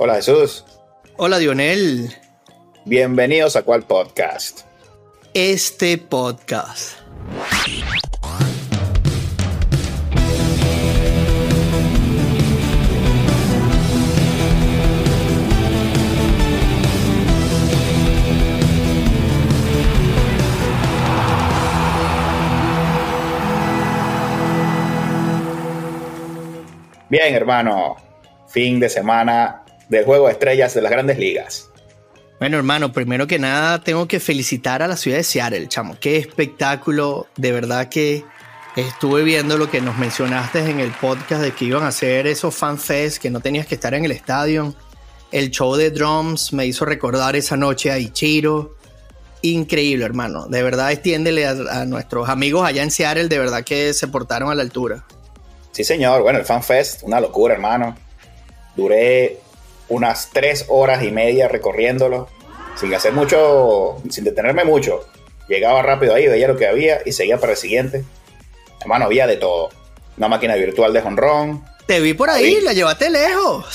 Hola Jesús. Hola Dionel. Bienvenidos a cuál podcast. Este podcast. Bien, hermano. Fin de semana del juego de estrellas de las grandes ligas. Bueno, hermano, primero que nada tengo que felicitar a la ciudad de Seattle, chamo. Qué espectáculo. De verdad que estuve viendo lo que nos mencionaste en el podcast de que iban a hacer esos fanfests, que no tenías que estar en el estadio. El show de drums me hizo recordar esa noche a Ichiro. Increíble, hermano. De verdad, extiéndele a, a nuestros amigos allá en Seattle, de verdad que se portaron a la altura. Sí, señor. Bueno, el FanFest, una locura, hermano. Duré unas tres horas y media recorriéndolo, sin hacer mucho, sin detenerme mucho. Llegaba rápido ahí, veía lo que había y seguía para el siguiente. Hermano, había de todo. Una máquina virtual de jonrón. Te vi por ahí, la llevaste lejos.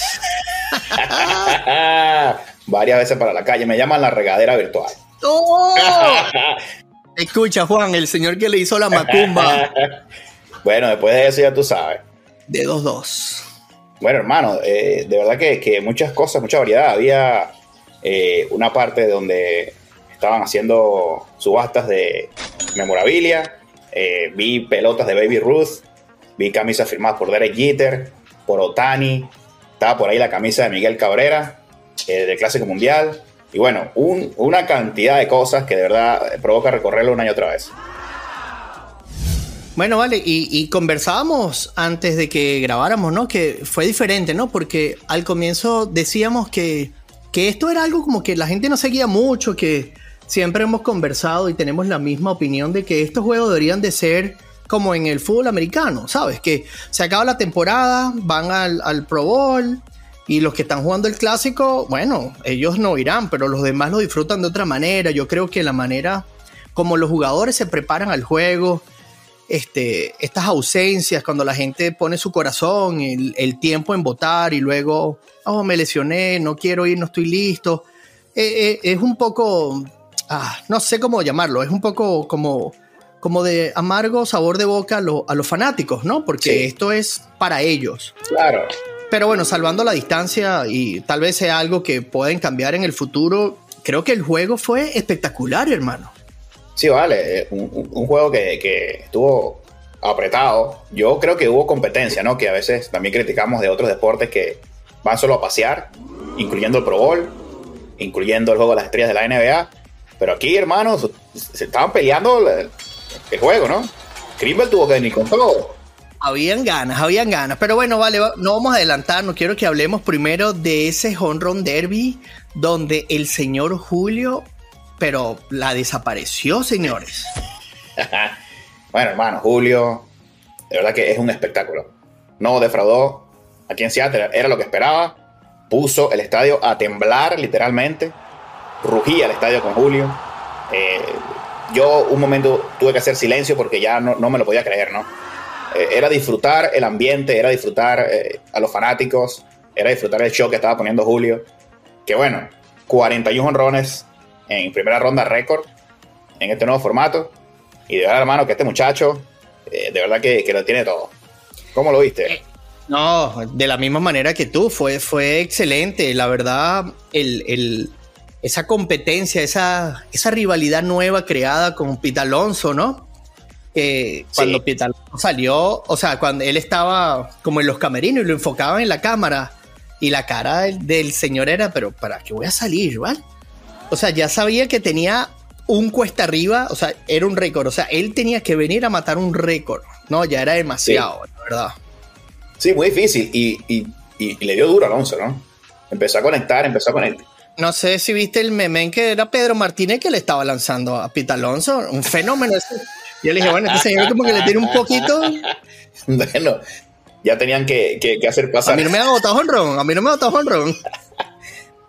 Varias veces para la calle. Me llaman la regadera virtual. ¡Oh! Escucha, Juan, el señor que le hizo la macumba. Bueno, después de eso ya tú sabes. De 2-2. Bueno, hermano, eh, de verdad que, que, muchas cosas, mucha variedad. Había eh, una parte donde estaban haciendo subastas de memorabilia. Eh, vi pelotas de Baby Ruth. Vi camisas firmadas por Derek Jeter, por Otani. Estaba por ahí la camisa de Miguel Cabrera, del Clásico Mundial. Y bueno, un, una cantidad de cosas que de verdad provoca recorrerlo una y otra vez. Bueno, vale, y, conversábamos antes de que grabáramos, ¿no? Que fue diferente, ¿no? Porque al comienzo decíamos que, que esto era algo como que la gente no seguía mucho, que siempre hemos conversado y tenemos la misma opinión de que estos juegos deberían de ser como en el fútbol americano, ¿sabes? Que se acaba la temporada, van al, al Pro Bowl y los que están jugando el clásico, bueno, ellos no irán, pero los demás lo disfrutan de otra manera. Yo creo que la manera como los jugadores se preparan al juego, este, estas ausencias, cuando la gente pone su corazón, el, el, tiempo en votar y luego, oh, me lesioné, no quiero ir, no estoy listo, eh, eh, es un poco, ah, no sé cómo llamarlo, es un poco como, como de amargo sabor de boca a, lo, a los fanáticos, ¿no? Porque sí. esto es para ellos. Claro. Pero bueno, salvando la distancia y tal vez sea algo que pueden cambiar en el futuro, creo que el juego fue espectacular, hermano. Sí, vale, un, un juego que, que, estuvo apretado. Yo creo que hubo competencia, ¿no? Que a veces también criticamos de otros deportes que van solo a pasear, incluyendo el Pro Bowl, incluyendo el juego de las estrellas de la NBA. Pero aquí, hermanos, se estaban peleando el, juego, ¿no? Grimble tuvo que venir con todo. Habían ganas, habían ganas. Pero bueno, vale, no vamos a adelantarnos. Quiero que hablemos primero de ese home run derby donde el señor Julio pero la desapareció, señores. bueno, hermano, Julio, de verdad que es un espectáculo. No defraudó aquí en Seattle, era lo que esperaba. Puso el estadio a temblar, literalmente. Rugía el estadio con Julio. Eh, yo un momento tuve que hacer silencio porque ya no, no me lo podía creer, ¿no? Eh, era disfrutar el ambiente, era disfrutar eh, a los fanáticos, era disfrutar el show que estaba poniendo Julio. Que bueno, 41 honrones, en primera ronda récord en este nuevo formato. Y de verdad, hermano, que este muchacho, eh, de verdad que, que, lo tiene todo. ¿Cómo lo viste? Eh, no, de la misma manera que tú, fue, fue excelente. La verdad, el, el, esa competencia, esa, esa rivalidad nueva creada con Pete Alonso, ¿no? Eh, cuando sí. Pete Alonso salió, o sea, cuando él estaba como en los camerinos y lo enfocaban en la cámara. Y la cara del, del señor era, pero ¿para qué voy a salir, ¿vale? O sea, ya sabía que tenía un cuesta arriba, o sea, era un récord. O sea, él tenía que venir a matar un récord. No, ya era demasiado, sí. la verdad. Sí, muy difícil. Y, y, y, le dio duro a Alonso, ¿no? Empezó a conectar, empezó a conectar. No sé si viste el meme en que era Pedro Martínez que le estaba lanzando a Pita Alonso. Un fenómeno ese. Yo le dije, bueno, este señor como que le tiene un poquito. bueno, ya tenían que, que, que hacer pasar. A mí no me ha botado honrón. A mí no me ha botado honrón.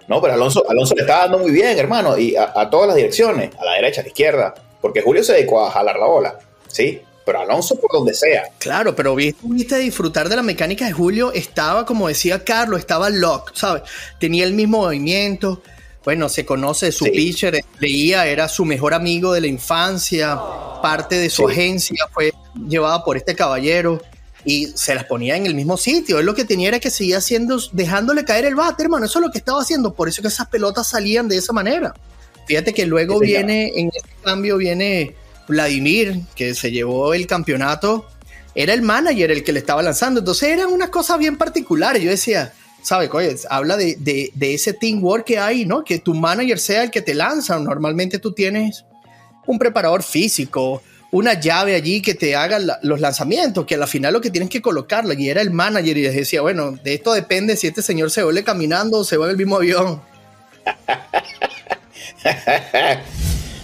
No, pero Alonso, Alonso le está dando muy bien, hermano, y a, a, todas las direcciones, a la derecha, a la izquierda, porque Julio se dedicó a jalar la bola, ¿sí? pero Alonso por donde sea. Claro, pero viste, disfrutar de la mecánica de Julio, estaba, como decía Carlos, estaba lock, ¿sabes? Tenía el mismo movimiento. Bueno, se conoce su pitcher, leía, era su mejor amigo de la infancia, parte de su agencia fue llevada por este caballero y se las ponía en el mismo sitio. Él lo que tenía era que seguía haciendo, dejándole caer el bate, hermano. Eso es lo que estaba haciendo. Por eso que esas pelotas salían de esa manera. Fíjate que luego viene, en este cambio viene Vladimir, que se llevó el campeonato, era el manager el que le estaba lanzando. Entonces eran unas cosas bien particulares. Yo decía, ¿sabes? Oye, habla de, de, ese teamwork que hay, ¿no? Que tu manager sea el que te lanza. Normalmente tú tienes un preparador físico, una llave allí que te haga los lanzamientos, que al final lo que tienes que colocarla. Y era el manager y les decía, bueno, de esto depende si este señor se vuelve caminando o se va en el mismo avión.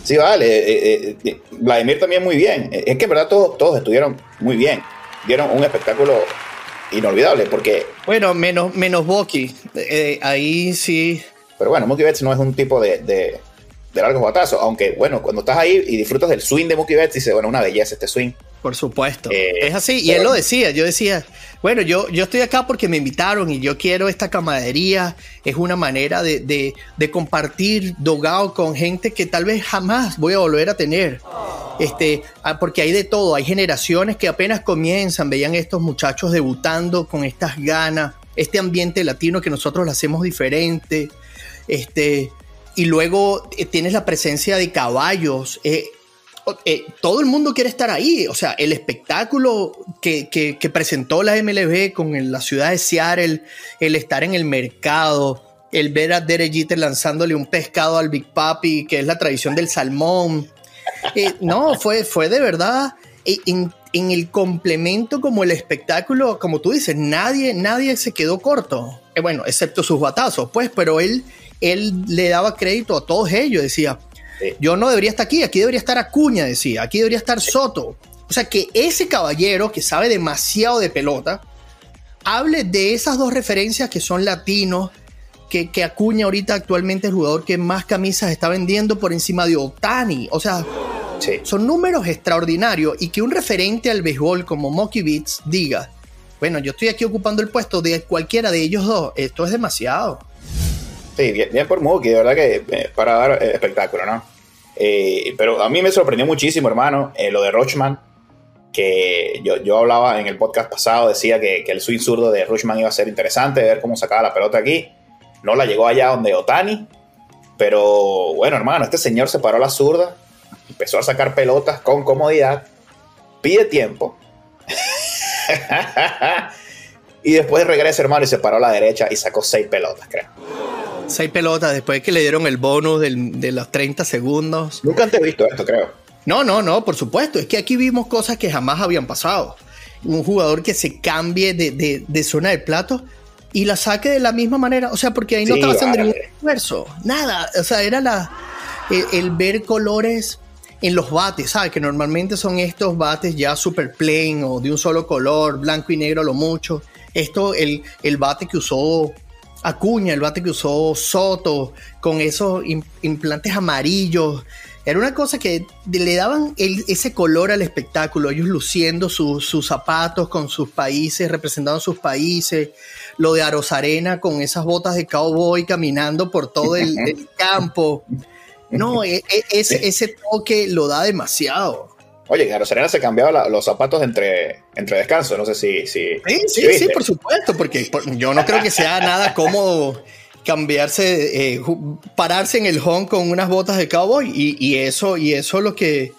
Sí, vale. Eh, eh, eh, Vladimir también muy bien. Es que en verdad todos, todos estuvieron muy bien. Dieron un espectáculo inolvidable porque... Bueno, menos, menos Boki. ahí sí... Pero bueno, Mookie Betts no es un tipo de, de, de largos batazos. Aunque bueno, cuando estás ahí y disfrutas del swing de Mookie Betts, dices, bueno, una belleza este swing. Por supuesto. Eh, es así. Y él lo decía. Yo decía, bueno, yo, yo estoy acá porque me invitaron y yo quiero esta camaradería. Es una manera de, de, de compartir dogado con gente que tal vez jamás voy a volver a tener. Este, ah, porque hay de todo. Hay generaciones que apenas comienzan, veían estos muchachos debutando con estas ganas, este ambiente latino que nosotros lo hacemos diferente. Este, y luego eh, tienes la presencia de caballos. Eh, eh, todo el mundo quiere estar ahí. O sea, el espectáculo que, presentó la MLB con la ciudad de Seattle, el estar en el mercado, el ver a Derek lanzándole un pescado al Big Papi, que es la tradición del salmón. No, fue, fue de verdad. Eh, en, el complemento como el espectáculo, como tú dices, nadie, nadie se quedó corto. bueno, excepto sus batazos, pues, pero él, él le daba crédito a todos ellos. Decía, yo no debería estar aquí, aquí debería estar Acuña, decía, aquí debería estar Soto. O sea, que ese caballero que sabe demasiado de pelota, hable de esas dos referencias que son latinos, que, que Acuña ahorita actualmente es el jugador que más camisas está vendiendo por encima de Otani. O sea, son números extraordinarios y que un referente al béisbol como Mocky Beats diga, bueno, yo estoy aquí ocupando el puesto de cualquiera de ellos dos, esto es demasiado. Sí, bien, por Mookie, de verdad que eh, para dar eh, espectáculo, ¿no? Eh, pero a mí me sorprendió muchísimo, hermano, lo de Rochman, que yo, yo, hablaba en el podcast pasado, decía que, el swing zurdo de Rochman iba a ser interesante, ver cómo sacaba la pelota aquí. No la llegó allá donde Otani, pero bueno, hermano, este señor se paró a la zurda, empezó a sacar pelotas con comodidad, pide tiempo. y después regresa, hermano, y se paró a la derecha y sacó seis pelotas, creo. Seis pelotas después que le dieron el bonus de los 30 segundos. Nunca antes he visto esto, creo. No, no, no, por supuesto. Es que aquí vimos cosas que jamás habían pasado. Un jugador que se cambie de, zona de plato y la saque de la misma manera. O sea, porque ahí no estaba haciendo ningún esfuerzo. Nada. O sea, era la, el, ver colores en los bates, ¿sabes? Que normalmente son estos bates ya super plain o de un solo color, blanco y negro lo mucho. Esto, el, el bate que usó Acuña, el bate que usó Soto, con esos implantes amarillos. Era una cosa que le daban ese color al espectáculo, ellos luciendo sus zapatos con sus países, representando sus países. Lo de Arosarena con esas botas de cowboy caminando por todo el, campo. No, e, e, ese, ese toque lo da demasiado. Oye, Garo Serena se cambiaba los zapatos entre, entre descansos, no sé si... Sí, sí, sí, por supuesto, porque yo no creo que sea nada cómodo cambiarse, eh, pararse en el home con unas botas de cowboy y, eso y eso es lo que,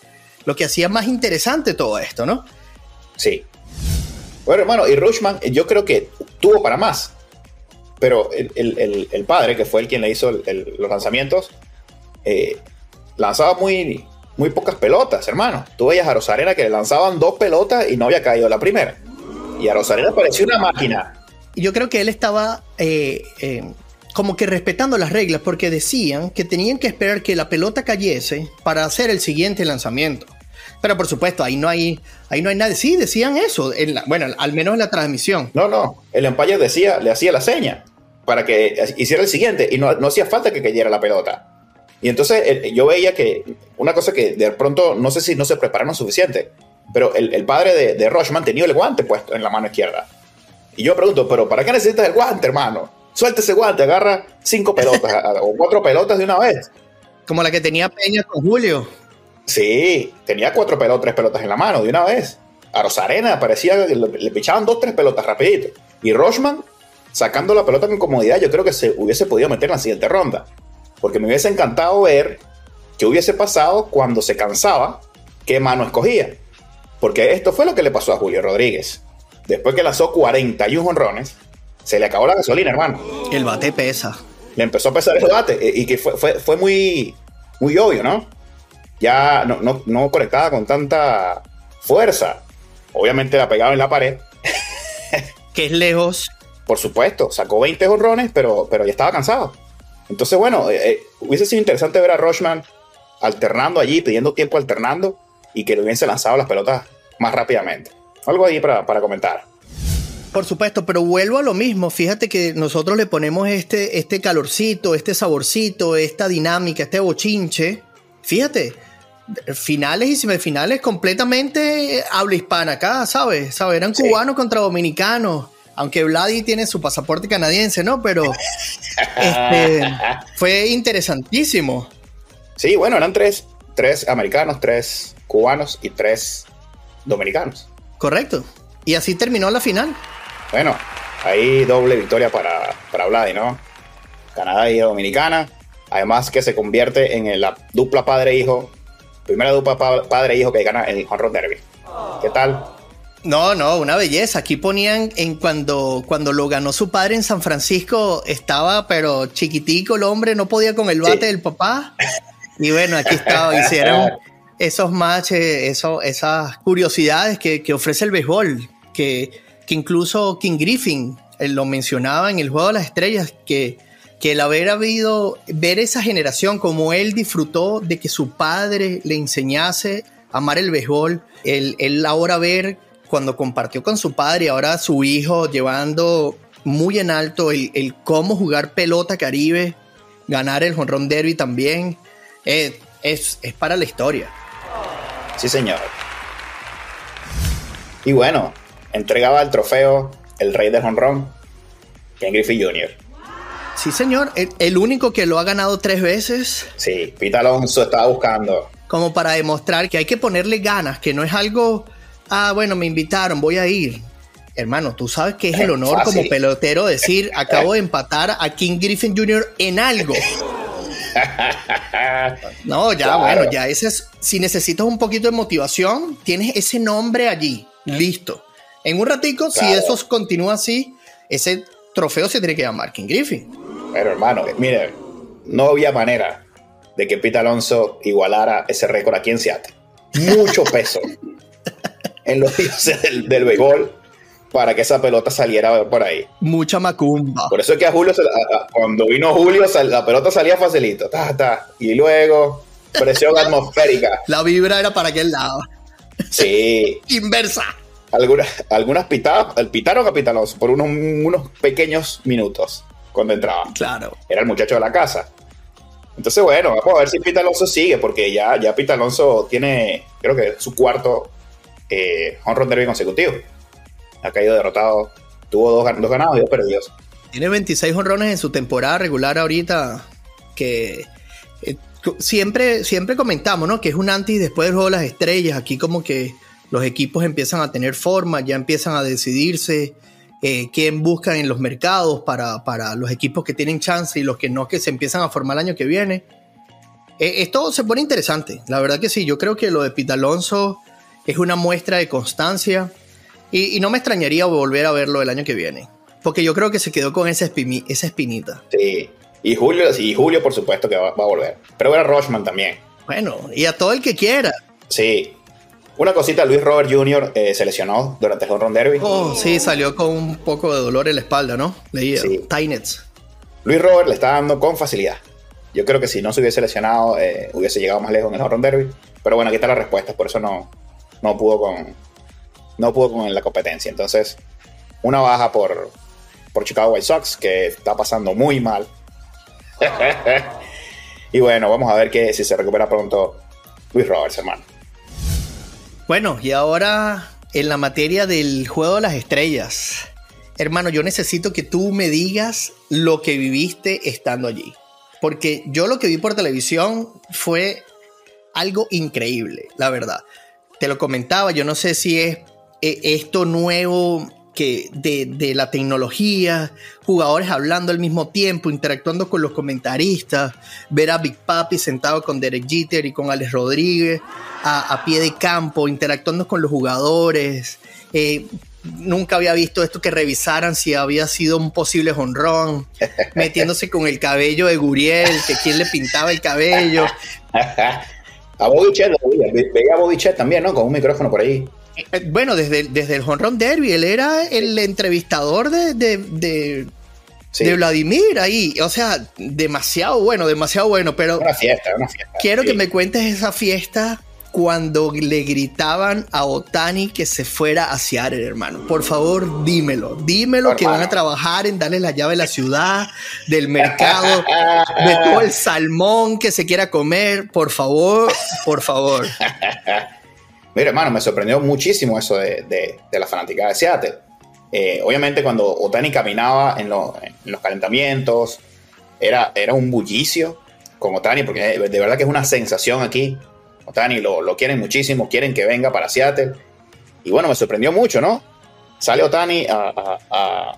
lo que hacía más interesante todo esto, ¿no? Sí. Bueno, hermano, y Rushman yo creo que tuvo para más, pero el, padre, que fue el quien le hizo los lanzamientos, eh, lanzaba muy, muy pocas pelotas, hermano. Tú veías a Rosarena que le lanzaban dos pelotas y no había caído la primera. Y a Rosarena parecía una máquina. Yo creo que él estaba eh, eh, como que respetando las reglas porque decían que tenían que esperar que la pelota cayese para hacer el siguiente lanzamiento. Pero por supuesto, ahí no hay, ahí no hay nada. Sí, decían eso. bueno, al menos en la transmisión. No, no. El umpire decía, le hacía la seña para que hiciera el siguiente y no, no hacía falta que cayera la pelota. Y entonces yo veía que una cosa que de pronto no sé si no se prepararon suficiente. pero el, padre de, de Rochman tenía el guante puesto en la mano izquierda. Y yo pregunto, ¿pero para qué necesitas el guante, hermano? Suelta ese guante, agarra cinco pelotas o cuatro pelotas de una vez. Como la que tenía Peña con Julio. Sí, tenía cuatro pelotas, tres pelotas en la mano de una vez. A Rosarena parecía que le, pichaban dos, tres pelotas rapidito. Y Rochman, sacando la pelota con comodidad, yo creo que se hubiese podido meter en la siguiente ronda. Porque me hubiese encantado ver qué hubiese pasado cuando se cansaba, qué mano escogía. Porque esto fue lo que le pasó a Julio Rodríguez. Después que lanzó 41 honrones, se le acabó la gasolina, hermano. El bate pesa. Le empezó a pesar el bate eh, y que fue, fue, fue muy, muy obvio, ¿no? Ya no, no, no conectaba con tanta fuerza. Obviamente la pegaba en la pared. que es lejos. Por supuesto, sacó 20 honrones, pero, pero ya estaba cansado. Entonces, bueno, eh, eh, hubiese sido interesante ver a Rochman alternando allí, pidiendo tiempo alternando y que le hubiese lanzado las pelotas más rápidamente. Algo ahí para, para comentar. Por supuesto, pero vuelvo a lo mismo. Fíjate que nosotros le ponemos este, este calorcito, este saborcito, esta dinámica, este bochinche. Fíjate, finales y semifinales completamente habla hispana acá, ¿sabes? ¿Sabes? Eran cubanos contra dominicanos. Aunque Vladi tiene su pasaporte canadiense, ¿no? Pero este, fue interesantísimo. Sí, bueno, eran tres, tres americanos, tres cubanos y tres dominicanos. Correcto. Y así terminó la final. Bueno, ahí doble victoria para, para Vladi, ¿no? Canadá y Dominicana. Además que se convierte en la dupla padre-hijo. Primera dupla padre-hijo que gana el Honron Derby. ¿Qué tal? No, no, una belleza. Aquí ponían en cuando, cuando lo ganó su padre en San Francisco, estaba pero chiquitico el hombre, no podía con el bate del papá. Y bueno, aquí estaba, hicieron esos matches, eso, esas curiosidades que, que ofrece el béisbol, que que incluso King Griffin lo mencionaba en el Juego de las Estrellas, que, que el haber habido, ver esa generación como él disfrutó de que su padre le enseñase a amar el béisbol, él, él ahora ver cuando compartió con su padre y ahora su hijo llevando muy en alto el, cómo jugar pelota caribe, ganar el jonrón derby también, eh, es, es para la historia. Sí, señor. Y bueno, entregaba el trofeo el rey del honrón, Ken Griffey Jr. Sí, señor. El, único que lo ha ganado tres veces. Sí, Pete Alonso estaba buscando. Como para demostrar que hay que ponerle ganas, que no es algo, ah, bueno, me invitaron, voy a ir. Hermano, tú sabes que es el honor como pelotero decir, acabo de empatar a King Griffin Jr. en algo. No, ya, bueno, ya ese es, si necesitas un poquito de motivación, tienes ese nombre allí, listo. En un ratico, si eso continúa así, ese trofeo se tiene que llamar King Griffin. Pero hermano, mire, no había manera de que Pete Alonso igualara ese récord aquí en Seattle. Mucho peso en los dioses del, del béisbol para que esa pelota saliera por ahí. Mucha macumba. Por eso es que a Julio, cuando vino Julio, la pelota salía facilito. y luego, presión atmosférica. La vibra era para aquel lado. Sí. Inversa algunas, algunas pitadas, pitaron a Pitaloso por unos, unos pequeños minutos cuando entraba. Claro. Era el muchacho de la casa. Entonces, bueno, vamos a ver si Pita Alonso sigue, porque ya, ya Pita Alonso tiene, creo que su cuarto eh, home derby consecutivo. Ha caído derrotado. Tuvo dos, dos ganados y dos perdidos. Tiene 26 honrones en su temporada regular ahorita, que eh, siempre, siempre comentamos, ¿no? Que es un antes y después del juego de las estrellas. Aquí como que los equipos empiezan a tener forma, ya empiezan a decidirse eh, quién buscan en los mercados para, los equipos que tienen chance y los que no, que se empiezan a formar el año que viene. Eh, esto se pone interesante, la verdad que sí, yo creo que lo de Pita Alonso es una muestra de constancia y, no me extrañaría volver a verlo el año que viene, porque yo creo que se quedó con esa, esa espinita. Sí, y Julio, y Julio por supuesto que va, a volver, pero era Rochman también. Bueno, y a todo el que quiera. Sí, una cosita, Luis Robert Jr. Eh, se lesionó durante el Home Derby. Oh, sí, salió con un poco de dolor en la espalda, ¿no? Leía. Sí. Tainets. Luis Robert le está dando con facilidad. Yo creo que si no se hubiese lesionado, eh, hubiese llegado más lejos en el Home Derby. Pero bueno, aquí está la respuesta, por eso no, no pudo con. No pudo con la competencia. Entonces, una baja por, por Chicago White Sox, que está pasando muy mal. y bueno, vamos a ver que si se recupera pronto Luis Roberts, hermano. Bueno, y ahora en la materia del juego de las estrellas. Hermano, yo necesito que tú me digas lo que viviste estando allí. Porque yo lo que vi por televisión fue algo increíble, la verdad. Te lo comentaba, yo no sé si es eh, esto nuevo que de, la tecnología, jugadores hablando al mismo tiempo, interactuando con los comentaristas, ver a Big Papi sentado con Derek Jeter y con Alex Rodríguez a, pie de campo, interactuando con los jugadores. Eh, nunca había visto esto que revisaran si había sido un posible honrón, metiéndose con el cabello de Guriel, que quién le pintaba el cabello. a Bodichet, veía a Bodichet también, ¿no? Con un micrófono por ahí. Eh, bueno, desde, desde el Honron Derby, él era el entrevistador de, de, Vladimir ahí. O sea, demasiado bueno, demasiado bueno. Pero una fiesta, una fiesta. Quiero que me cuentes esa fiesta cuando le gritaban a Otani que se fuera a Seattle, hermano. Por favor, dímelo. Dímelo que van a trabajar en darle la llave de la ciudad, del mercado, de todo el salmón que se quiera comer. Por favor, por favor. Mira, hermano, me sorprendió muchísimo eso de, la fanática de Seattle. Eh, obviamente, cuando Otani caminaba en, los calentamientos, era, era un bullicio con Otani, porque de verdad que es una sensación aquí. Otani lo, lo quieren muchísimo, quieren que venga para Seattle. Y bueno, me sorprendió mucho, ¿no? Sale Otani a, a,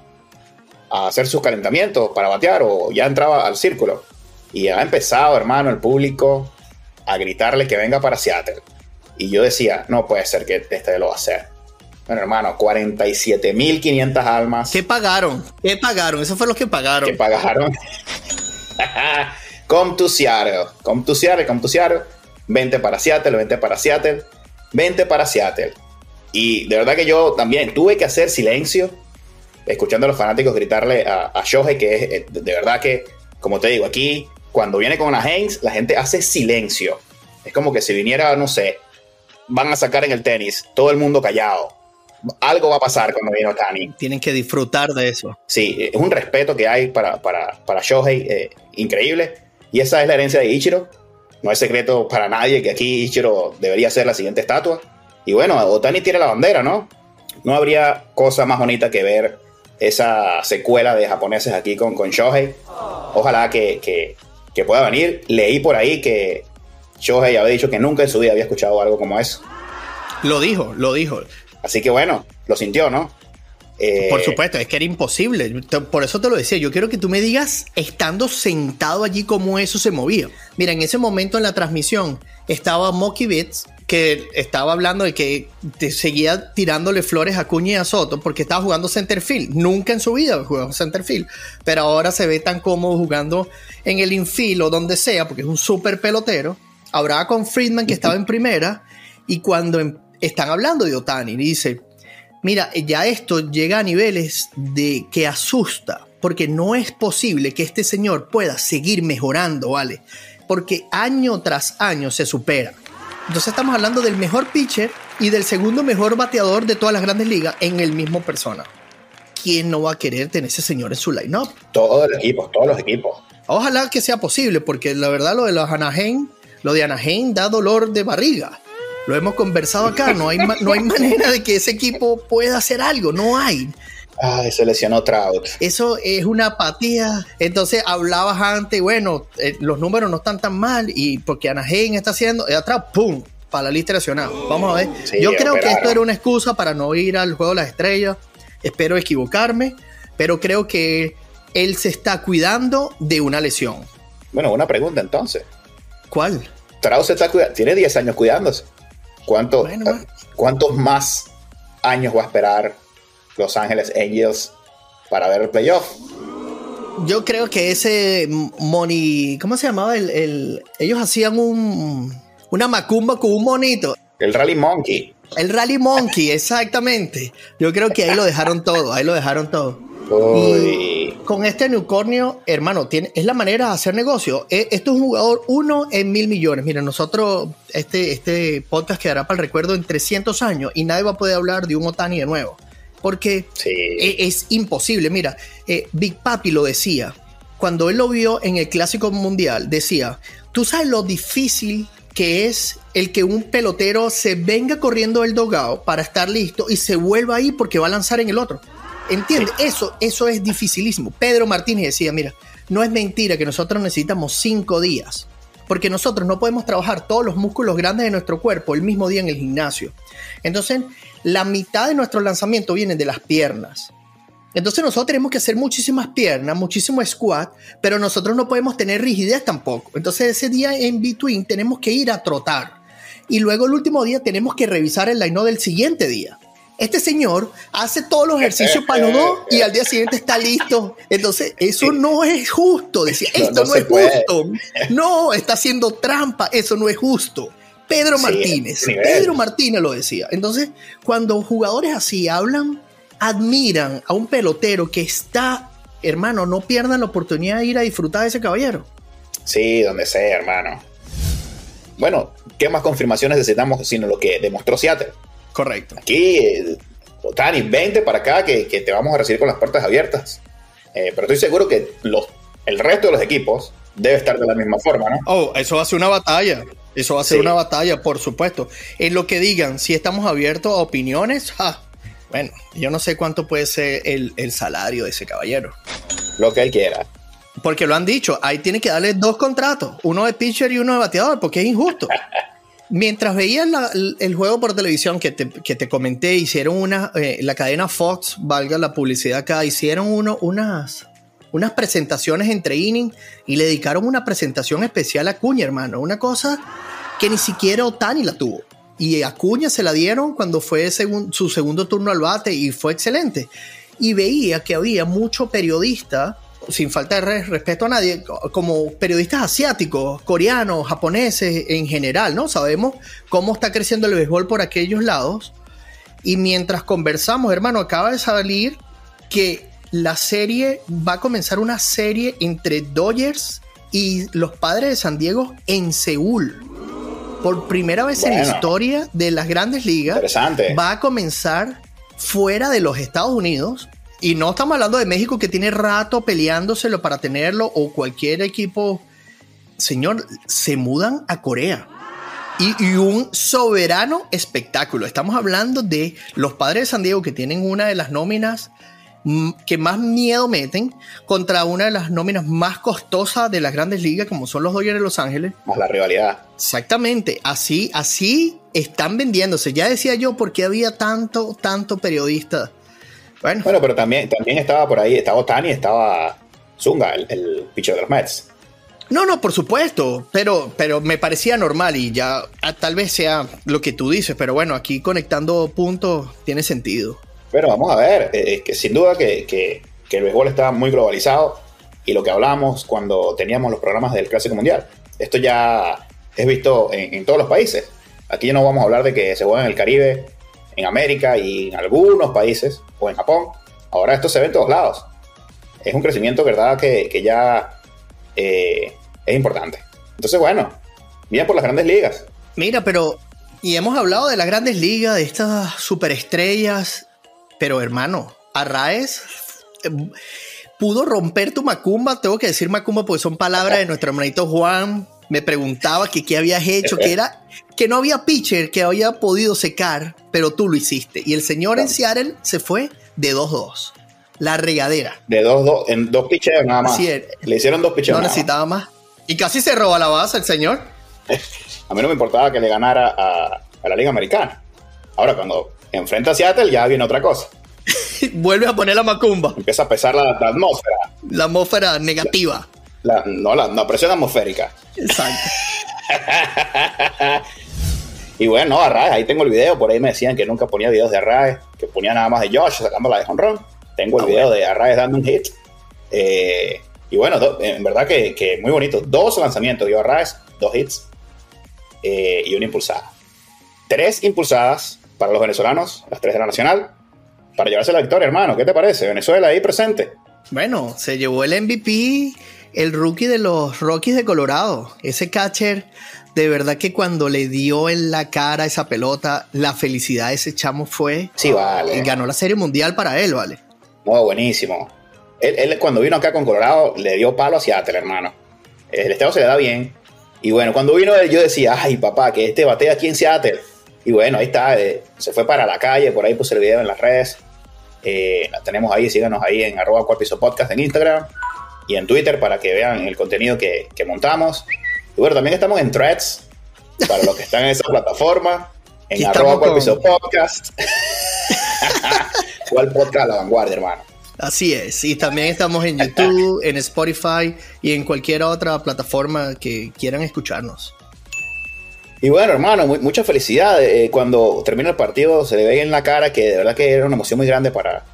a hacer sus calentamientos para batear o ya entraba al círculo. Y ha empezado, hermano, el público a gritarle que venga para Seattle. Y yo decía, no puede ser que este lo va a hacer. Bueno, hermano, 47.500 almas. ¿Qué pagaron? ¿Qué pagaron? Eso fue lo que pagaron. ¿Qué pagaron? come to Seattle. Vente para Seattle, vente para Seattle. Vente para Seattle. Y de verdad que yo también tuve que hacer silencio escuchando a los fanáticos gritarle a, a Shohei, que es eh, de verdad que, como te digo, aquí, cuando viene con la Haynes, la gente hace silencio. Es como que si viniera, no sé, van a sacar en el tenis, todo el mundo callado. Algo va a pasar cuando viene Otani. Tienen que disfrutar de eso. Sí, es un respeto que hay para, para, para Shohei eh, increíble. Y esa es la herencia de Ichiro. No es secreto para nadie que aquí Ichiro debería ser la siguiente estatua. Y bueno, Otani tiene la bandera, ¿no? No habría cosa más bonita que ver esa secuela de japoneses aquí con, con Shohei. Ojalá que, que, que pueda venir. Leí por ahí que Shohei había dicho que nunca en su vida había escuchado algo como eso. Lo dijo, lo dijo. Así que bueno, lo sintió, ¿no? Eh, por supuesto, es que era imposible. Por eso te lo decía. Yo quiero que tú me digas, estando sentado allí, cómo eso se movía. Mira, en ese momento en la transmisión estaba Mocky Bits, que estaba hablando de que te seguía tirándole flores a Cuña y a Soto porque estaba jugando centerfield. Nunca en su vida jugó centerfield, pero ahora se ve tan cómodo jugando en el infield o donde sea porque es un súper pelotero hablaba con Friedman que estaba en primera y cuando em, están hablando de Otani, dice, mira, ya esto llega a niveles de que asusta, porque no es posible que este señor pueda seguir mejorando, ¿vale? Porque año tras año se supera. Entonces estamos hablando del mejor pitcher y del segundo mejor bateador de todas las grandes ligas en el mismo persona. ¿Quién no va a querer tener ese señor en su line-up? Todos los equipos, todos los equipos. Ojalá que sea posible, porque la verdad lo de los Anaheim lo de Anaheim da dolor de barriga. Lo hemos conversado acá. No hay, no hay manera de que ese equipo pueda hacer algo. No hay. Ay, se lesionó Trout. Eso es una apatía. Entonces hablabas antes, bueno, eh, los números no están tan mal y porque Anaheim está haciendo, y atrás, ¡pum! Para la lista nacional. Vamos a ver. Yo creo que esto era una excusa para no ir al juego de las estrellas. Espero equivocarme, pero creo que él se está cuidando de una lesión. Bueno, una pregunta entonces. ¿Cuál? Trout está tiene 10 años cuidándose. ¿Cuánto, ¿Cuántos más años va a esperar Los Ángeles Angels para ver el playoff? Yo creo que ese money, ¿cómo se llamaba? El, ellos hacían un, una macumba con un monito. El Rally Monkey. El Rally Monkey, exactamente. Yo creo que ahí lo dejaron todo, ahí lo dejaron todo. Y con este unicornio, hermano, tiene, es la manera de hacer negocio. E, esto es un jugador uno en mil millones. Mira, nosotros, este, este podcast quedará para el recuerdo en 300 años y nadie va a poder hablar de un Otani de nuevo. Porque e, es, imposible. Mira, eh, Big Papi lo decía. Cuando él lo vio en el Clásico Mundial, decía, tú sabes lo difícil que es el que un pelotero se venga corriendo del dogado para estar listo y se vuelva ahí porque va a lanzar en el otro. ¿Entiendes? Eso, eso es dificilísimo. Pedro Martínez decía, mira, no es mentira que nosotros necesitamos cinco días, porque nosotros no podemos trabajar todos los músculos grandes de nuestro cuerpo el mismo día en el gimnasio. Entonces, la mitad de nuestro lanzamiento viene de las piernas. Entonces nosotros tenemos que hacer muchísimas piernas, muchísimo squat, pero nosotros no podemos tener rigidez tampoco. Entonces ese día en between tenemos que ir a trotar. Y luego el último día tenemos que revisar el line del siguiente día. Este señor hace todos los ejercicios para los dos y al día siguiente está listo. Entonces, eso no es justo. Decía, esto no, es justo. No, está haciendo trampa. Eso no es justo. Pedro Martínez. Pedro Martínez lo decía. Entonces, cuando jugadores así hablan, admiran a un pelotero que está, hermano, no pierdan la oportunidad de ir a disfrutar de ese caballero. Sí, donde sea, hermano. Bueno, ¿qué más confirmaciones necesitamos sino lo que demostró Seattle? Correcto. Aquí, eh, Tani, 20 para acá que, te vamos a recibir con las puertas abiertas. Eh, pero estoy seguro que los, el resto de los equipos debe estar de la misma forma, ¿no? Oh, eso va a ser una batalla. Eso va a ser una batalla, por supuesto. En lo que digan, si estamos abiertos a opiniones, bueno, yo no sé cuánto puede ser el, el, salario de ese caballero. Lo que él quiera. Porque lo han dicho, ahí tiene que darle dos contratos, uno de pitcher y uno de bateador, porque es injusto. Mientras veías el juego por televisión que te, que te comenté, hicieron una, eh, la cadena Fox, valga la publicidad acá, hicieron uno, unas, presentaciones entre innings y le dedicaron una presentación especial a Cuña, hermano. Una cosa que ni siquiera Otani la tuvo. Y a Cuña se la dieron cuando fue su segundo turno al bate y fue excelente. Y veía que había mucho periodista sin falta de respeto a nadie, como periodistas asiáticos, coreanos, japoneses en general, ¿no? Sabemos cómo está creciendo el béisbol por aquellos lados. Y mientras conversamos, hermano, acaba de salir que la serie va a comenzar una serie entre Dodgers y los padres de San Diego en Seúl. Por primera vez en la historia de las grandes ligas, va a comenzar fuera de los Estados Unidos y no estamos hablando de México que tiene rato peleándoselo para tenerlo o cualquier equipo. Señor, se mudan a Corea. Y, un soberano espectáculo. Estamos hablando de los padres de San Diego que tienen una de las nóminas que más miedo meten contra una de las nóminas más costosas de las grandes ligas como son los Dodgers de Los Ángeles. Más la rivalidad. Exactamente, así, así están vendiéndose. Ya decía yo por qué había tanto, tanto periodista bueno. pero también, también estaba por ahí, estaba Otani, estaba Zunga, el, el pitcher de los Mets. No, no, por supuesto, pero, pero me parecía normal y ya ah, tal vez sea lo que tú dices, pero bueno, aquí conectando puntos tiene sentido. Pero vamos a ver, eh, que sin duda que, que, el béisbol está muy globalizado y lo que hablamos cuando teníamos los programas del Clásico Mundial, esto ya es visto en, en todos los países. Aquí no vamos a hablar de que se juega en el Caribe en América y en algunos países, o en Japón. Ahora esto se ve en todos lados. Es un crecimiento, ¿verdad?, que, que ya eh, es importante. Entonces, bueno, bien por las grandes ligas. Mira, pero, y hemos hablado de las grandes ligas, de estas superestrellas, pero hermano, Arraes eh, pudo romper tu macumba, tengo que decir macumba porque son palabras de nuestro hermanito Juan, me preguntaba que qué habías hecho, que era que no había pitcher que había podido secar, pero tú lo hiciste. Y el señor en Seattle se fue de 2-2. La regadera. De 2-2, en dos pitchers nada más. Le hicieron dos pitchers. No necesitaba más. Y casi se roba la base el señor. a mí no me importaba que le ganara a, la Liga Americana. Ahora, cuando enfrenta a Seattle, ya viene otra cosa. Vuelve a poner la macumba. Empieza a pesar la, atmósfera. La atmósfera negativa. No, la presión atmosférica. Exacto. y bueno, Arraes, ahí tengo el video. Por ahí me decían que nunca ponía videos de Arraes, que ponía nada más de Josh sacando la de honrón. Tengo el ah, video de Arraes dando un hit. Eh, y bueno, en verdad que, muy bonito. Dos lanzamientos dio Arraes, dos hits eh, y una impulsada. Tres impulsadas para los venezolanos, las tres de la Nacional, para llevarse la victoria, hermano. ¿Qué te parece? Venezuela ahí presente. Bueno, se llevó el MVP el rookie de los Rockies de Colorado. Ese catcher, de verdad que cuando le dio en la cara esa pelota, la felicidad de ese chamo fue. Sí, vale. Ganó la Serie Mundial para él, vale. Muy buenísimo. Él, cuando vino acá con Colorado le dio palo a Seattle, hermano. El estado se le da bien. Y bueno, cuando vino él, yo decía, ay, papá, que este batea aquí en Seattle. Y bueno, ahí está, eh, se fue para la calle, por ahí puse el video en las redes. Eh, la tenemos ahí, síganos ahí en arroba podcast en Instagram y en Twitter para que vean el contenido que, que montamos. Y bueno, también estamos en threads para los que están en esa plataforma, en arroba cuarpiso podcast. ¿Cuál podcast? La vanguardia, hermano. Así es, y también estamos en YouTube, en Spotify y en cualquier otra plataforma que quieran escucharnos. Y bueno, hermano, mucha felicidad. Eh, cuando termina el partido se le ve en la cara que de verdad que era una emoción muy grande para,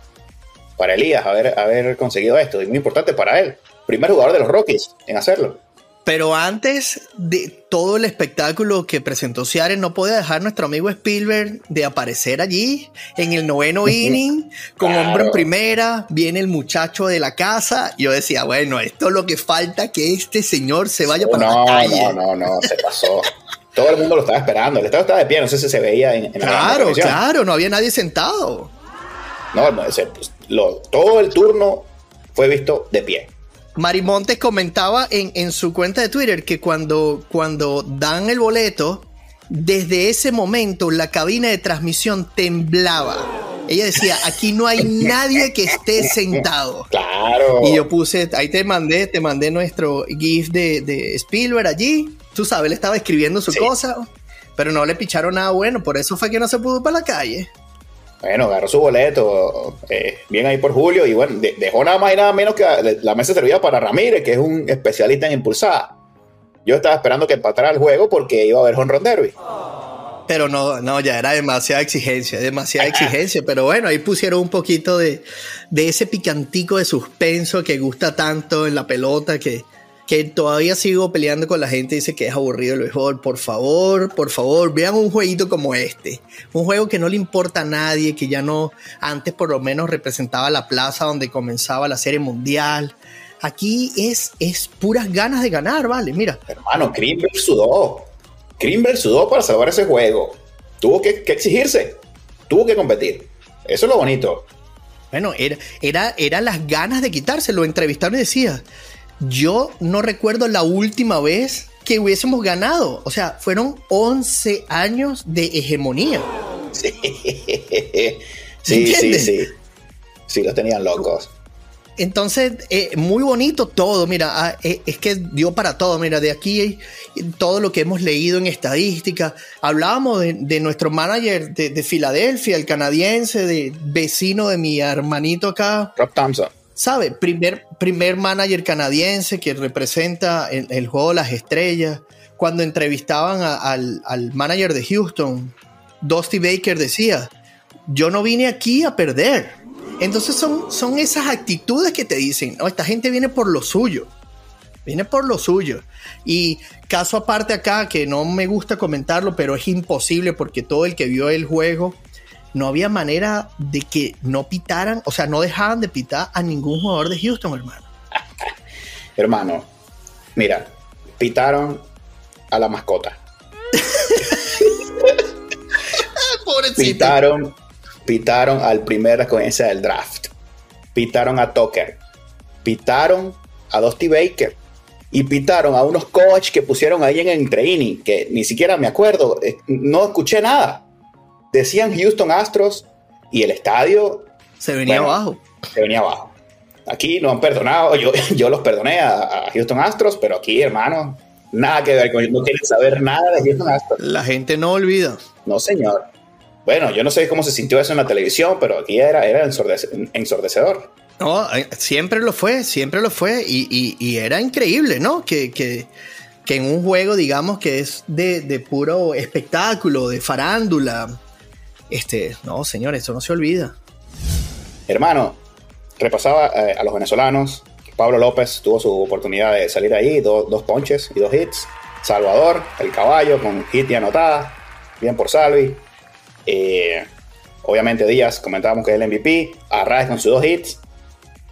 para Elías haber, haber conseguido esto y muy importante para él. Primer jugador de los Rockies en hacerlo. Pero antes de todo el espectáculo que presentó Seattle, no puede dejar nuestro amigo Spielberg de aparecer allí en el noveno inning, con hombre en primera, viene el muchacho de la casa. Yo decía, bueno, esto es lo que falta, que este señor se vaya para no, la calle. No, no, no, se pasó. Todo el mundo lo estaba esperando. El estado estaba de pie, no sé si se veía en, en Claro, claro, no había nadie sentado. No, no ese, lo, todo el turno fue visto de pie. Marimontes comentaba en, en, su cuenta de Twitter que cuando, cuando dan el boleto, desde ese momento la cabina de transmisión temblaba. Ella decía, aquí no hay nadie que esté sentado. Claro. Y yo puse, ahí te mandé, te mandé nuestro GIF de, de Spielberg allí. Tú sabes, él estaba escribiendo su sí. cosa, pero no le picharon nada bueno, por eso fue que no se pudo para la calle. Bueno, agarró su boleto, eh, bien ahí por Julio, y bueno, de, dejó nada más y nada menos que la mesa servida para Ramírez, que es un especialista en impulsada. Yo estaba esperando que empatara el juego porque iba a haber home run derby. Pero no, no, ya era demasiada exigencia, demasiada exigencia. Pero bueno, ahí pusieron un poquito de, de ese picantico de suspenso que gusta tanto en la pelota, que, que todavía sigo peleando con la gente, dice que es aburrido el béisbol. Por favor, por favor, vean un jueguito como este. Un juego que no le importa a nadie, que ya no, antes por lo menos representaba la plaza donde comenzaba la serie mundial. Aquí es, es puras ganas de ganar, ¿vale? Mira. Hermano, Greenberg sudó. Greenberg sudó para salvar ese juego. Tuvo que, que exigirse. Tuvo que competir. Eso es lo bonito. Bueno, era, era, era las ganas de quitarse. Lo entrevistaron y decía, yo no recuerdo la última vez que hubiésemos ganado. O sea, fueron 11 años de hegemonía. Sí, sí, sí, sí. Sí, los tenían locos. Entonces, eh, muy bonito todo, mira, eh, es que dio para todo, mira, de aquí todo lo que hemos leído en estadística, hablábamos de, de nuestro manager de, de, Filadelfia, el canadiense, de vecino de mi hermanito acá. Rob Thompson. ¿Sabe? Primer, primer manager canadiense que representa el, el juego de las estrellas. Cuando entrevistaban a, al, al manager de Houston, Dusty Baker decía, yo no vine aquí a perder. Entonces son, son esas actitudes que te dicen, no, esta gente viene por lo suyo, viene por lo suyo. Y caso aparte acá, que no me gusta comentarlo, pero es imposible porque todo el que vio el juego, no había manera de que no pitaran, o sea, no dejaban de pitar a ningún jugador de Houston, hermano. hermano, mira, pitaron a la mascota. Pobrecito. Pitaron pitaron al primer escogencia del draft, pitaron a Tucker, pitaron a Dusty Baker y pitaron a unos coaches que pusieron ahí en el training, que ni siquiera me acuerdo, no escuché nada. Decían Houston Astros y el estadio se venía bueno, abajo. Se venía abajo. Aquí no han perdonado, yo, yo los perdoné a, a Houston Astros, pero aquí, hermano, nada que ver con ellos, no quieren saber nada de Houston Astros. La gente no olvida. No, señor. Bueno, yo no sé cómo se sintió eso en la televisión, pero aquí era, era ensordece, ensordecedor. No, eh, siempre lo fue, siempre lo fue. Y, y, y era increíble, ¿no? Que, que, que, en un juego, digamos, que es de, de, puro espectáculo, de farándula. Este, no, señores, eso no se olvida. Hermano, repasaba eh, a los venezolanos. Pablo López tuvo su oportunidad de salir ahí, do, dos ponches y dos hits. Salvador, el caballo, con hit y anotada. Bien por Salvi. Eh, obviamente Díaz, comentábamos que es el MVP. Arraez con sus dos hits.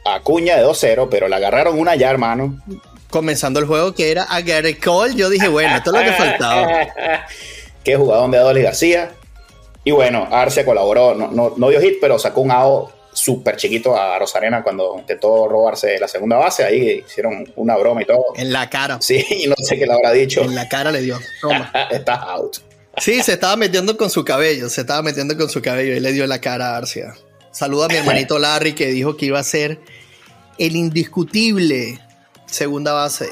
Acuña de 2-0, pero le agarraron una ya, hermano. Comenzando el juego que era a Gary Cole, yo dije, bueno, esto es lo que faltaba. Qué jugador de Adolis García. Y bueno, Arce colaboró, no, no, no dio hit, pero sacó un AO súper chiquito a Rosarena cuando intentó robarse la segunda base. Ahí hicieron una broma y todo. En la cara. Sí, no sé qué le habrá dicho. En la cara le dio. Toma. Estás out. Sí, se estaba metiendo con su cabello, se estaba metiendo con su cabello y le dio la cara a Arcia. Saluda a mi hermanito Larry que dijo que iba a ser el indiscutible segunda base.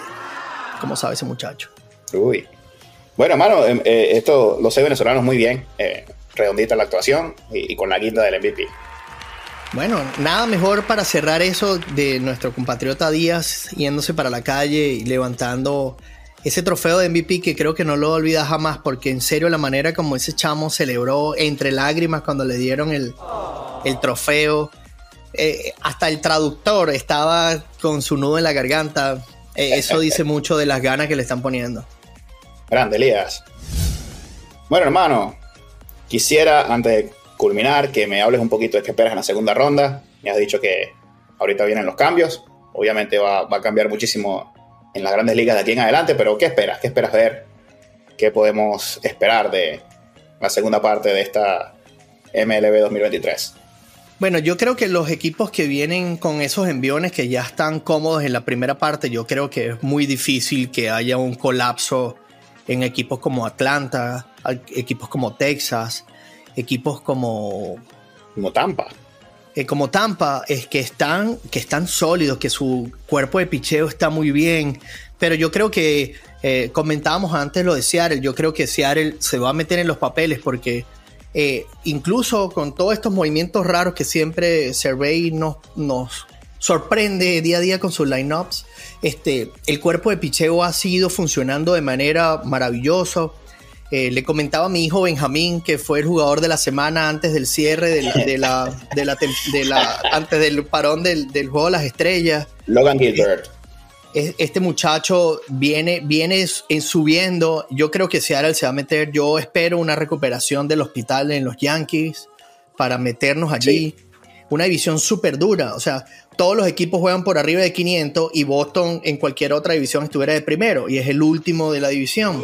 ¿Cómo sabe ese muchacho? Uy. Bueno, hermano, em, eh, esto lo sé venezolanos muy bien. Eh, redondita la actuación y, y, con la guinda del MVP. Bueno, nada mejor para cerrar eso de nuestro compatriota Díaz yéndose para la calle y levantando ese trofeo de MVP que creo que no lo olvida jamás porque en serio la manera como ese chamo celebró entre lágrimas cuando le dieron el, el trofeo. Eh, hasta el traductor estaba con su nudo en la garganta. Eh, eso dice mucho de las ganas que le están poniendo. Grande, Elías. Bueno, hermano, quisiera antes de culminar que me hables un poquito de qué esperas en la segunda ronda. Me has dicho que ahorita vienen los cambios. Obviamente va, a cambiar muchísimo en las grandes ligas de aquí en adelante, pero ¿qué esperas? ¿Qué esperas ver? ¿Qué podemos esperar de la segunda parte de esta MLB 2023? Bueno, yo creo que los equipos que vienen con esos enviones que ya están cómodos en la primera parte, yo creo que es muy difícil que haya un colapso en equipos como Atlanta, equipos como Texas, equipos como... Como Tampa. Eh, como Tampa, es que están, que están sólidos, que su cuerpo de picheo está muy bien. Pero yo creo que eh, comentábamos antes lo de Seattle. Yo creo que Seattle se va a meter en los papeles porque eh, incluso con todos estos movimientos raros que siempre Survey nos, nos sorprende día a día con sus lineups, este, el cuerpo de picheo ha sido funcionando de manera maravillosa. Eh, le comentaba a mi hijo Benjamín, que fue el jugador de la semana antes del cierre de la, de la, de la, de la antes del parón del, del, juego de las estrellas. Logan Gilbert. Este muchacho viene, viene en subiendo. Yo creo que Seattle se va a meter. Yo espero una recuperación del hospital en los Yankees para meternos allí. Sí. Una división súper dura. O sea, todos los equipos juegan por arriba de 500 y Boston en cualquier otra división estuviera de primero y es el último de la división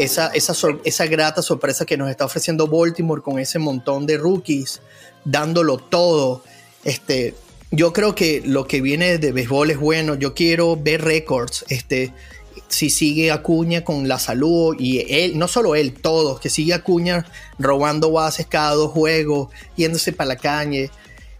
esa, esa, esa grata sorpresa que nos está ofreciendo Baltimore con ese montón de rookies, dándolo todo. Este, yo creo que lo que viene de béisbol es bueno. Yo quiero ver récords. Este, si sigue Acuña con la salud y él, no solo él, todos, que sigue Acuña robando bases cada dos juegos, yéndose para la calle.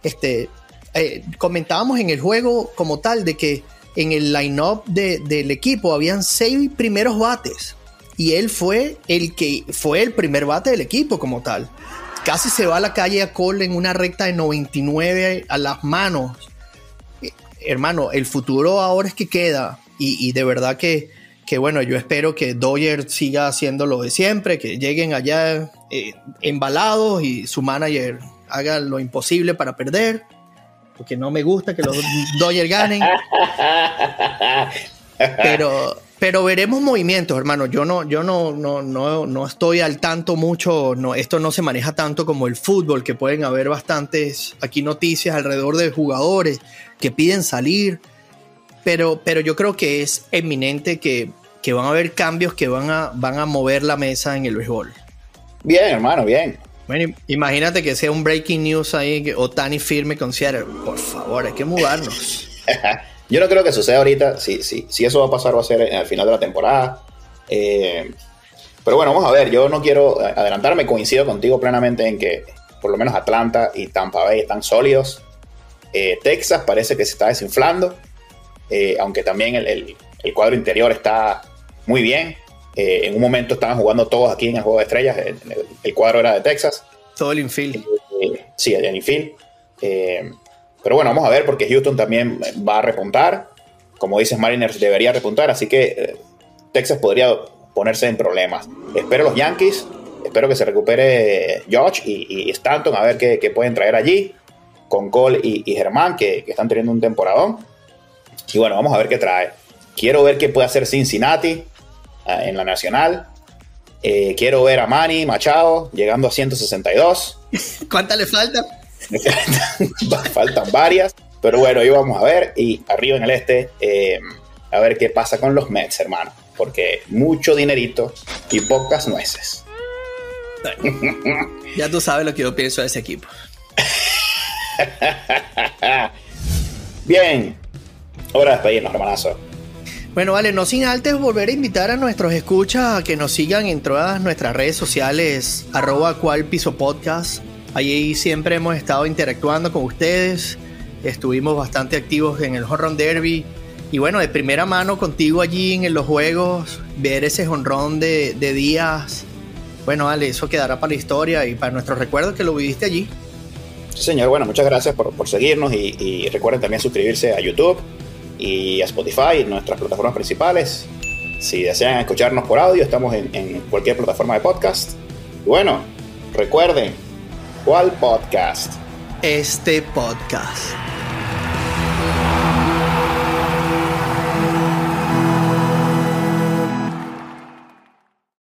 Este, eh, comentábamos en el juego como tal de que en el line-up de, del equipo habían seis primeros bates y él fue el que fue el primer bate del equipo como tal. Casi se va a la calle a Cole en una recta de 99 a las manos. Hermano, el futuro ahora es que queda y, y de verdad que, que, bueno, yo espero que Doyer siga haciendo lo de siempre, que lleguen allá eh, embalados y su manager haga lo imposible para perder, porque no me gusta que los Dodgers ganen. Pero, pero veremos movimientos, hermano. Yo no, yo no, no, no, no estoy al tanto mucho. No, esto no se maneja tanto como el fútbol, que pueden haber bastantes aquí noticias alrededor de jugadores que piden salir. Pero, pero yo creo que es eminente que, que van a haber cambios que van a, van a mover la mesa en el béisbol. Bien, hermano, bien. Bueno, imagínate que sea un breaking news ahí o Tani firme con Seattle. Por favor, hay que mudarnos. Yo no creo que suceda ahorita. Si, si, si eso va a pasar, va a ser al final de la temporada. Eh, pero bueno, vamos a ver. Yo no quiero adelantarme. Coincido contigo plenamente en que por lo menos Atlanta y Tampa Bay están sólidos. Eh, Texas parece que se está desinflando. Eh, aunque también el, el, el, cuadro interior está muy bien. Eh, en un momento estaban jugando todos aquí en el juego de estrellas. El, el cuadro era de Texas. Todo el infield. Eh, sí, el infield. Pero bueno, vamos a ver porque Houston también va a repuntar. Como dices, Mariners debería repuntar, así que eh, Texas podría ponerse en problemas. Espero los Yankees, espero que se recupere Josh y, y Stanton, a ver qué, qué, pueden traer allí, con Cole y, y Germán, que, que, están teniendo un temporadón. Y bueno, vamos a ver qué trae. Quiero ver qué puede hacer Cincinnati en la nacional. Eh, quiero ver a Manny Machado llegando a 162. ¿Cuántas le faltan? faltan varias, pero bueno, ahí vamos a ver. Y arriba en el este, eh, a ver qué pasa con los Mets, hermano. Porque mucho dinerito y pocas nueces. Ya tú sabes lo que yo pienso de ese equipo. Bien, hora de despedirnos, hermanazo. Bueno, vale, no sin antes volver a invitar a nuestros escuchas a que nos sigan en todas nuestras redes sociales, arroba cual piso podcast. Allí siempre hemos estado interactuando con ustedes. Estuvimos bastante activos en el Horror Derby. Y bueno, de primera mano contigo allí en los juegos, ver ese honrón de, de días. Bueno, vale, eso quedará para la historia y para nuestros recuerdos que lo viviste allí. Sí, señor. Bueno, muchas gracias por, por seguirnos y recuerden también suscribirse a YouTube y a Spotify, nuestras plataformas principales. Si desean escucharnos por audio, estamos en, en cualquier plataforma de podcast. Bueno, recuerden, ¿cuál podcast? Este podcast.